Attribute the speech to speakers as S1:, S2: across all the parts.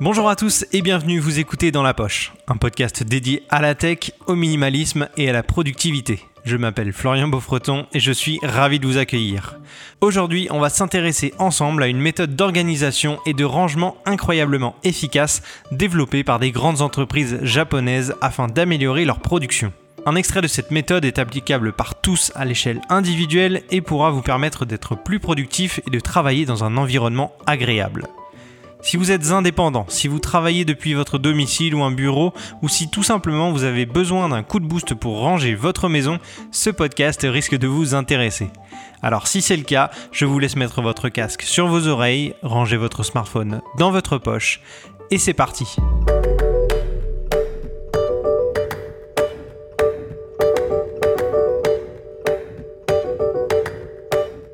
S1: Bonjour à tous et bienvenue, vous écoutez Dans la Poche, un podcast dédié à la tech, au minimalisme et à la productivité. Je m'appelle Florian Beaufreton et je suis ravi de vous accueillir. Aujourd'hui, on va s'intéresser ensemble à une méthode d'organisation et de rangement incroyablement efficace développée par des grandes entreprises japonaises afin d'améliorer leur production. Un extrait de cette méthode est applicable par tous à l'échelle individuelle et pourra vous permettre d'être plus productif et de travailler dans un environnement agréable. Si vous êtes indépendant, si vous travaillez depuis votre domicile ou un bureau, ou si tout simplement vous avez besoin d'un coup de boost pour ranger votre maison, ce podcast risque de vous intéresser. Alors si c'est le cas, je vous laisse mettre votre casque sur vos oreilles, ranger votre smartphone dans votre poche, et c'est parti.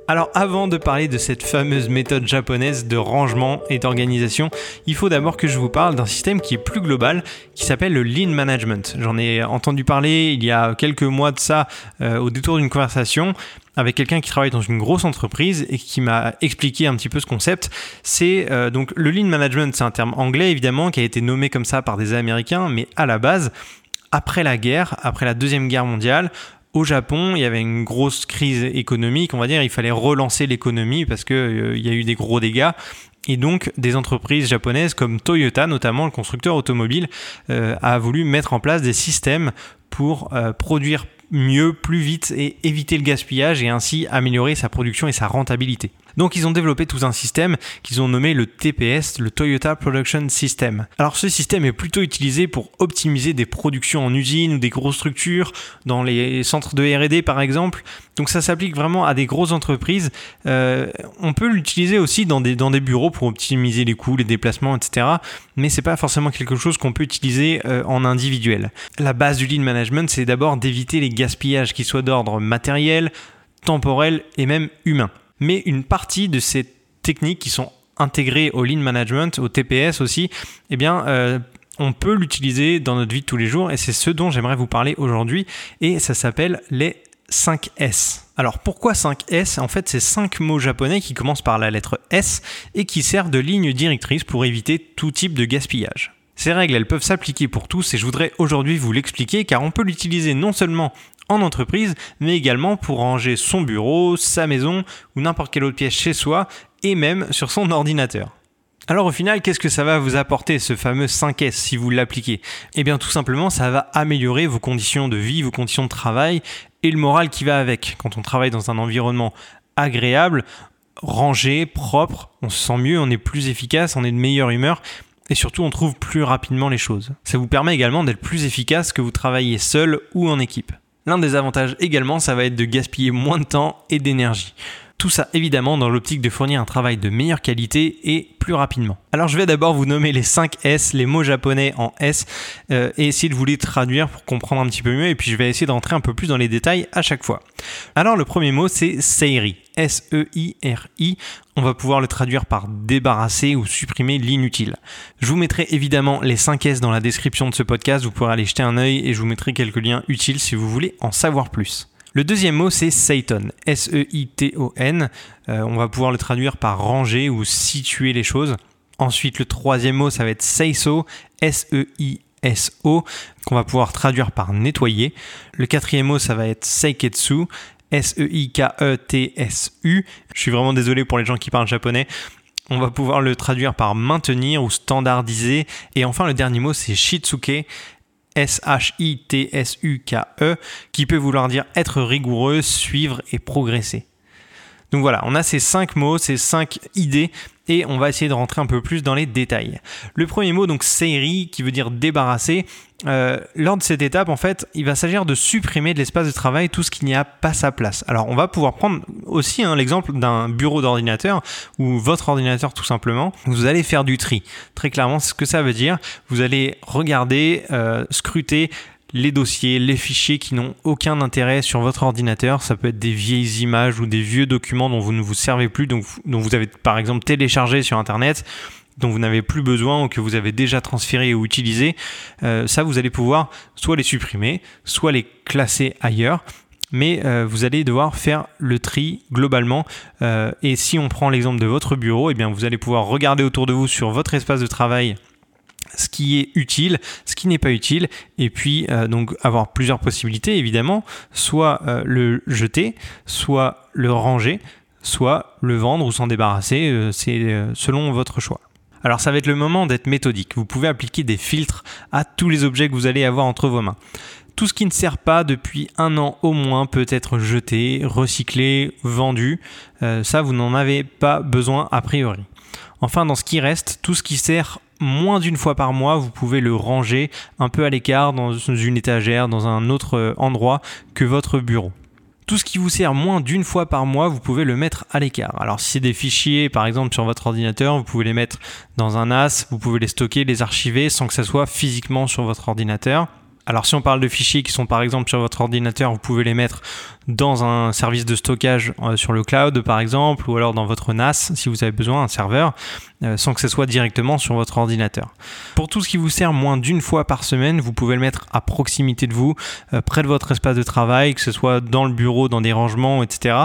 S1: Alors avant de parler de cette fameuse méthode japonaise de rangement et d'organisation, il faut d'abord que je vous parle d'un système qui est plus global, qui s'appelle le Lean Management. J'en ai entendu parler il y a quelques mois de ça euh, au détour d'une conversation avec quelqu'un qui travaille dans une grosse entreprise et qui m'a expliqué un petit peu ce concept. C'est euh, donc le Lean Management, c'est un terme anglais évidemment qui a été nommé comme ça par des Américains, mais à la base, après la guerre, après la Deuxième Guerre mondiale, au Japon, il y avait une grosse crise économique, on va dire, il fallait relancer l'économie parce qu'il euh, y a eu des gros dégâts. Et donc, des entreprises japonaises comme Toyota, notamment le constructeur automobile, euh, a voulu mettre en place des systèmes pour euh, produire mieux, plus vite et éviter le gaspillage et ainsi améliorer sa production et sa rentabilité. Donc ils ont développé tout un système qu'ils ont nommé le TPS, le Toyota Production System. Alors ce système est plutôt utilisé pour optimiser des productions en usine ou des grosses structures, dans les centres de R&D par exemple. Donc ça s'applique vraiment à des grosses entreprises. Euh, on peut l'utiliser aussi dans des, bureaux pour optimiser les coûts, les déplacements, etc. Mais c'est pas forcément quelque chose qu'on peut utiliser euh, en individuel. La base du lean management, c'est d'abord d'éviter les gaspillages qui soient d'ordre matériel, temporel et même humain mais une partie de ces techniques qui sont intégrées au lean management, au TPS aussi, eh bien, euh, on peut l'utiliser dans notre vie de tous les jours et c'est ce dont j'aimerais vous parler aujourd'hui et ça s'appelle les 5 S. Alors pourquoi 5 S? En fait, c'est 5 mots japonais qui commencent par la lettre S et qui servent de ligne directrice pour éviter tout type de gaspillage. Ces règles, elles peuvent s'appliquer pour tous et je voudrais aujourd'hui vous l'expliquer car on peut l'utiliser non seulement en entreprise, mais également pour ranger son bureau, sa maison ou n'importe quelle autre pièce chez soi et même sur son ordinateur. Alors au final, qu'est-ce que ça va vous apporter ce fameux 5S si vous l'appliquez? Eh bien tout simplement, ça va améliorer vos conditions de vie, vos conditions de travail et le moral qui va avec. Quand on travaille dans un environnement agréable, rangé, propre, on se sent mieux, on est plus efficace, on est de meilleure humeur et surtout on trouve plus rapidement les choses. Ça vous permet également d'être plus efficace que vous travaillez seul ou en équipe. L'un des avantages également, ça va être de gaspiller moins de temps et d'énergie. Tout ça évidemment dans l'optique de fournir un travail de meilleure qualité et plus rapidement. Alors je vais d'abord vous nommer les 5 S, les mots japonais en S, euh, et essayer de vous les traduire pour comprendre un petit peu mieux, et puis je vais essayer d'entrer un peu plus dans les détails à chaque fois. Alors le premier mot c'est Seiri, S-E-I-R-I. On va pouvoir le traduire par débarrasser ou supprimer l'inutile. Je vous mettrai évidemment les 5 S dans la description de ce podcast, vous pourrez aller jeter un œil et je vous mettrai quelques liens utiles si vous voulez en savoir plus. Le deuxième mot, c'est Seiton. S-E-I-T-O-N. Euh, on va pouvoir le traduire par ranger ou situer les choses. Ensuite, le troisième mot, ça va être Seiso. S-E-I-S-O. Qu'on va pouvoir traduire par nettoyer. Le quatrième mot, ça va être Seiketsu. S-E-I-K-E-T-S-U. Je suis vraiment désolé pour les gens qui parlent japonais. On va pouvoir le traduire par maintenir ou standardiser. Et enfin, le dernier mot, c'est Shitsuke. S-H-I-T-S-U-K-E, qui peut vouloir dire être rigoureux, suivre et progresser. Donc voilà, on a ces cinq mots, ces cinq idées et on va essayer de rentrer un peu plus dans les détails. Le premier mot, donc série, qui veut dire débarrasser. Euh, lors de cette étape, en fait, il va s'agir de supprimer de l'espace de travail tout ce qui n'y a pas sa place. Alors, on va pouvoir prendre aussi hein, l'exemple d'un bureau d'ordinateur ou votre ordinateur tout simplement. Vous allez faire du tri. Très clairement, ce que ça veut dire, vous allez regarder, euh, scruter les dossiers, les fichiers qui n'ont aucun intérêt sur votre ordinateur. Ça peut être des vieilles images ou des vieux documents dont vous ne vous servez plus, dont vous avez par exemple téléchargé sur Internet dont vous n'avez plus besoin ou que vous avez déjà transféré ou utilisé, euh, ça vous allez pouvoir soit les supprimer, soit les classer ailleurs mais euh, vous allez devoir faire le tri globalement. Euh, et si on prend l'exemple de votre bureau, eh bien vous allez pouvoir regarder autour de vous sur votre espace de travail ce qui est utile, ce qui n'est pas utile, et puis donc avoir plusieurs possibilités évidemment, soit le jeter, soit le ranger, soit le vendre ou s'en débarrasser, c'est selon votre choix. Alors ça va être le moment d'être méthodique. Vous pouvez appliquer des filtres à tous les objets que vous allez avoir entre vos mains. Tout ce qui ne sert pas depuis un an au moins peut être jeté, recyclé, vendu. ça, vous n'en avez pas besoin a priori. Enfin, dans ce qui reste, tout ce qui sert moins d'une fois par mois, vous pouvez le ranger un peu à l'écart dans une étagère, dans un autre euh, endroit que votre bureau. Tout ce qui vous sert moins d'une fois par mois, vous pouvez le mettre à l'écart. Alors si c'est des fichiers, par exemple sur votre ordinateur, vous pouvez les mettre dans un NAS, vous pouvez les stocker, les archiver sans que ça soit physiquement sur votre ordinateur. Alors si on parle de fichiers qui sont par exemple sur votre ordinateur, vous pouvez les mettre dans un service de stockage euh, sur le cloud par exemple, ou alors dans votre NAS si vous avez besoin, un serveur, euh, sans que ce soit directement sur votre ordinateur. Pour tout ce qui vous sert moins d'une fois par semaine, vous pouvez le mettre à proximité de vous, euh, près de votre espace de travail, que ce soit dans le bureau, dans des rangements, etc.,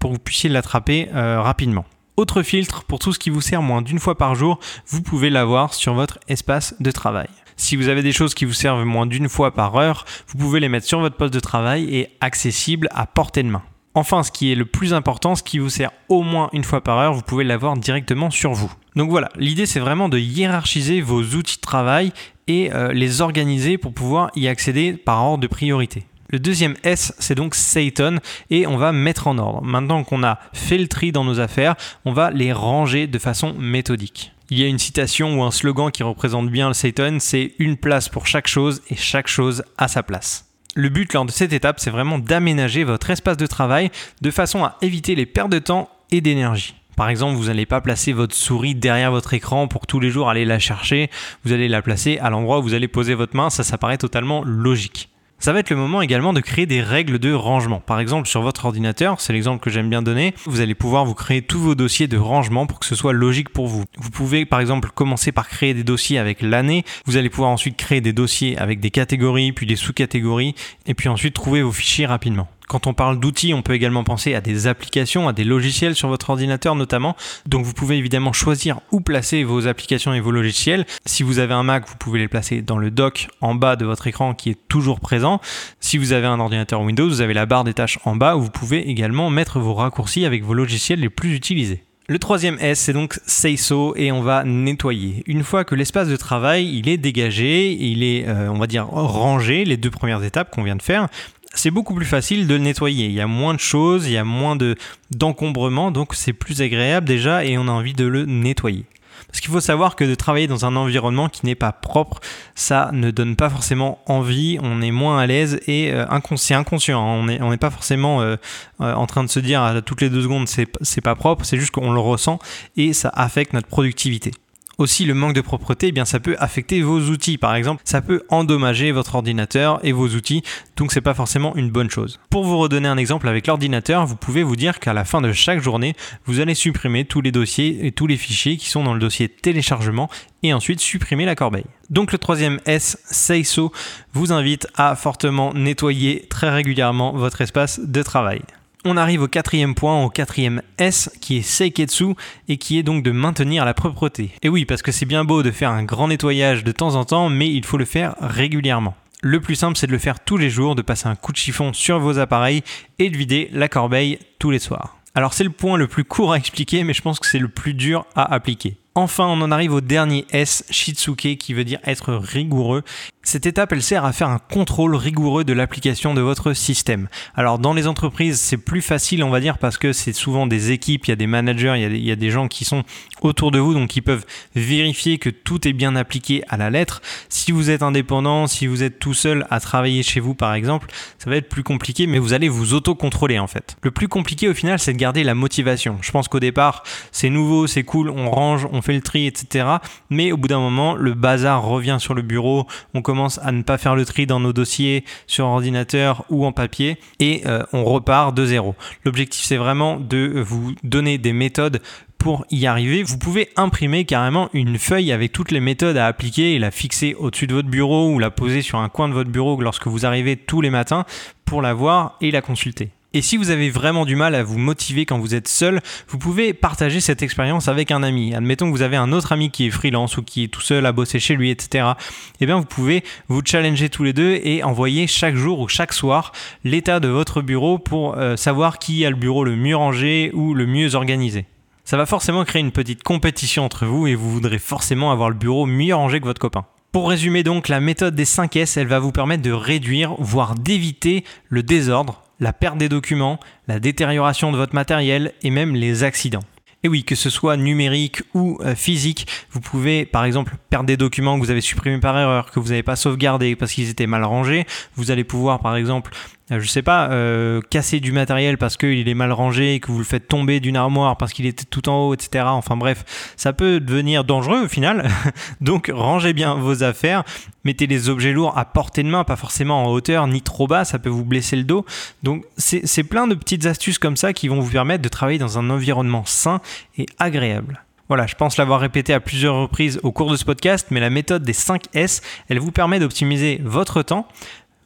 S1: pour que vous puissiez l'attraper rapidement. Autre filtre, pour tout ce qui vous sert moins d'une fois par jour, vous pouvez l'avoir sur votre espace de travail. Si vous avez des choses qui vous servent moins d'une fois par heure, vous pouvez les mettre sur votre poste de travail et accessible à portée de main. Enfin, ce qui est le plus important, ce qui vous sert au moins une fois par heure, vous pouvez l'avoir directement sur vous. Donc voilà, l'idée c'est vraiment de hiérarchiser vos outils de travail et euh, les organiser pour pouvoir y accéder par ordre de priorité. Le deuxième S, c'est donc Satan et on va mettre en ordre. Maintenant qu'on a fait le tri dans nos affaires, on va les ranger de façon méthodique. Il y a une citation ou un slogan qui représente bien le Satan, c'est une place pour chaque chose et chaque chose à sa place. Le but lors de cette étape, c'est vraiment d'aménager votre espace de travail de façon à éviter les pertes de temps et d'énergie. Par exemple, vous n'allez pas placer votre souris derrière votre écran pour tous les jours aller la chercher, vous allez la placer à l'endroit où vous allez poser votre main, ça ça paraît totalement logique. Ça va être le moment également de créer des règles de rangement. Par exemple, sur votre ordinateur, c'est l'exemple que j'aime bien donner, vous allez pouvoir vous créer tous vos dossiers de rangement pour que ce soit logique pour vous. Vous pouvez par exemple commencer par créer des dossiers avec l'année, vous allez pouvoir ensuite créer des dossiers avec des catégories, puis des sous-catégories, et puis ensuite trouver vos fichiers rapidement. Quand on parle d'outils, on peut également penser à des applications, à des logiciels sur votre ordinateur notamment. Donc vous pouvez évidemment choisir où placer vos applications et vos logiciels. Si vous avez un Mac, vous pouvez les placer dans le dock en bas de votre écran qui est toujours présent. Si vous avez un ordinateur Windows, vous avez la barre des tâches en bas où vous pouvez également mettre vos raccourcis avec vos logiciels les plus utilisés. Le troisième S, c'est donc say so et on va nettoyer. Une fois que l'espace de travail il est dégagé, il est, euh, on va dire, rangé, les deux premières étapes qu'on vient de faire, c'est beaucoup plus facile de le nettoyer. Il y a moins de choses, il y a moins de d'encombrement, donc c'est plus agréable déjà et on a envie de le nettoyer. Parce qu'il faut savoir que de travailler dans un environnement qui n'est pas propre, ça ne donne pas forcément envie, on est moins à l'aise et euh, c'est inconscient. Hein. On n'est pas forcément euh, euh, en train de se dire à toutes les deux secondes c'est pas propre, c'est juste qu'on le ressent et ça affecte notre productivité. Aussi, le manque de propreté, eh bien, ça peut affecter vos outils. Par exemple, ça peut endommager votre ordinateur et vos outils, donc c'est pas forcément une bonne chose. Pour vous redonner un exemple avec l'ordinateur, vous pouvez vous dire qu'à la fin de chaque journée, vous allez supprimer tous les dossiers et tous les fichiers qui sont dans le dossier téléchargement et ensuite supprimer la corbeille. Donc le troisième S, Seiso, vous invite à fortement nettoyer très régulièrement votre espace de travail. On arrive au quatrième point, au quatrième S, qui est Seiketsu, et qui est donc de maintenir la propreté. Et oui, parce que c'est bien beau de faire un grand nettoyage de temps en temps, mais il faut le faire régulièrement. Le plus simple, c'est de le faire tous les jours, de passer un coup de chiffon sur vos appareils et de vider la corbeille tous les soirs. Alors c'est le point le plus court à expliquer, mais je pense que c'est le plus dur à appliquer. Enfin, on en arrive au dernier S, Shitsuke, qui veut dire être rigoureux. Cette étape, elle sert à faire un contrôle rigoureux de l'application de votre système. Alors dans les entreprises, c'est plus facile, on va dire, parce que c'est souvent des équipes, il y a des managers, il y a des, gens qui sont autour de vous, donc qui peuvent vérifier que tout est bien appliqué à la lettre. Si vous êtes indépendant, si vous êtes tout seul à travailler chez vous, par exemple, ça va être plus compliqué, mais vous allez vous auto-contrôler en fait. Le plus compliqué au final, c'est de garder la motivation. Je pense qu'au départ, c'est nouveau, c'est cool, on range, on fait le tri, etc. Mais au bout d'un moment, le bazar revient sur le bureau, on commence à ne pas faire le tri dans nos dossiers sur ordinateur ou en papier et euh, on repart de zéro. L'objectif c'est vraiment de vous donner des méthodes pour y arriver, vous pouvez imprimer carrément une feuille avec toutes les méthodes à appliquer et la fixer au-dessus de votre bureau ou la poser sur un coin de votre bureau lorsque vous arrivez tous les matins pour la voir et la consulter. Et si vous avez vraiment du mal à vous motiver quand vous êtes seul, vous pouvez partager cette expérience avec un ami. Admettons que vous avez un autre ami qui est freelance ou qui est tout seul à bosser chez lui, etc. Eh bien, vous pouvez vous challenger tous les deux et envoyer chaque jour ou chaque soir l'état de votre bureau pour euh, savoir qui a le bureau le mieux rangé ou le mieux organisé. Ça va forcément créer une petite compétition entre vous et vous voudrez forcément avoir le bureau mieux rangé que votre copain. Pour résumer donc, la méthode des 5 S, elle va vous permettre de réduire, voire d'éviter le désordre la perte des documents, la détérioration de votre matériel et même les accidents. Et oui, que ce soit numérique ou euh, physique, vous pouvez par exemple perdre des documents que vous avez supprimés par erreur, que vous n'avez pas sauvegardés parce qu'ils étaient mal rangés. Vous allez pouvoir par exemple je sais pas, euh, casser du matériel parce qu'il est mal rangé que vous le faites tomber d'une armoire parce qu'il était tout en haut, etc. Enfin bref, ça peut devenir dangereux au final. Donc rangez bien vos affaires, mettez les objets lourds à portée de main, pas forcément en hauteur ni trop bas, ça peut vous blesser le dos. Donc c'est plein de petites astuces comme ça qui vont vous permettre de travailler dans un environnement sain et agréable. Voilà, je pense l'avoir répété à plusieurs reprises au cours de ce podcast, mais la méthode des 5 S, elle vous permet d'optimiser votre temps,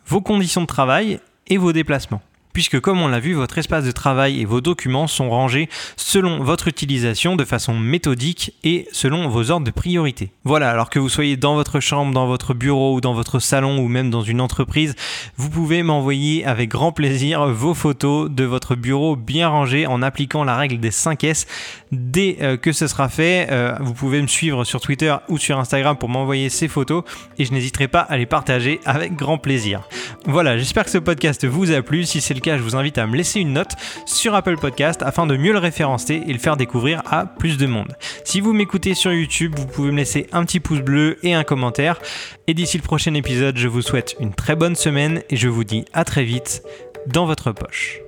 S1: vos conditions de travail et vos déplacements puisque comme on l'a vu, votre espace de travail et vos documents sont rangés selon votre utilisation de façon méthodique et selon vos ordres de priorité. Voilà, alors que vous soyez dans votre chambre, dans votre bureau ou dans votre salon ou même dans une entreprise, vous pouvez m'envoyer avec grand plaisir vos photos de votre bureau bien rangé en appliquant la règle des 5 S. Dès euh, que ce sera fait, euh, vous pouvez me suivre sur Twitter ou sur Instagram pour m'envoyer ces photos et je n'hésiterai pas à les partager avec grand plaisir. Voilà, j'espère que ce podcast vous a plu. Cas, je vous invite à me laisser une note sur Apple Podcast afin de mieux le référencer et le faire découvrir à plus de monde. Si vous m'écoutez sur YouTube, vous pouvez me laisser un petit pouce bleu et un commentaire. Et d'ici le prochain épisode, je vous souhaite une très bonne semaine et je vous dis à très vite dans votre poche.